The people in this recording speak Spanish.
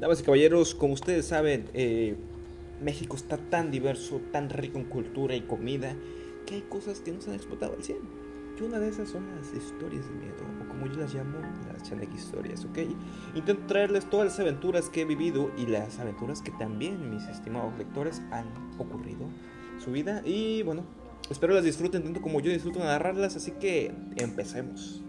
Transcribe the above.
Damas y caballeros, como ustedes saben, eh, México está tan diverso, tan rico en cultura y comida, que hay cosas que no se han explotado al 100. Y una de esas son las historias de miedo, o como yo las llamo, las Chanek historias, ¿ok? Intento traerles todas las aventuras que he vivido y las aventuras que también mis estimados lectores han ocurrido en su vida. Y bueno, espero las disfruten tanto como yo disfruto narrarlas, así que empecemos.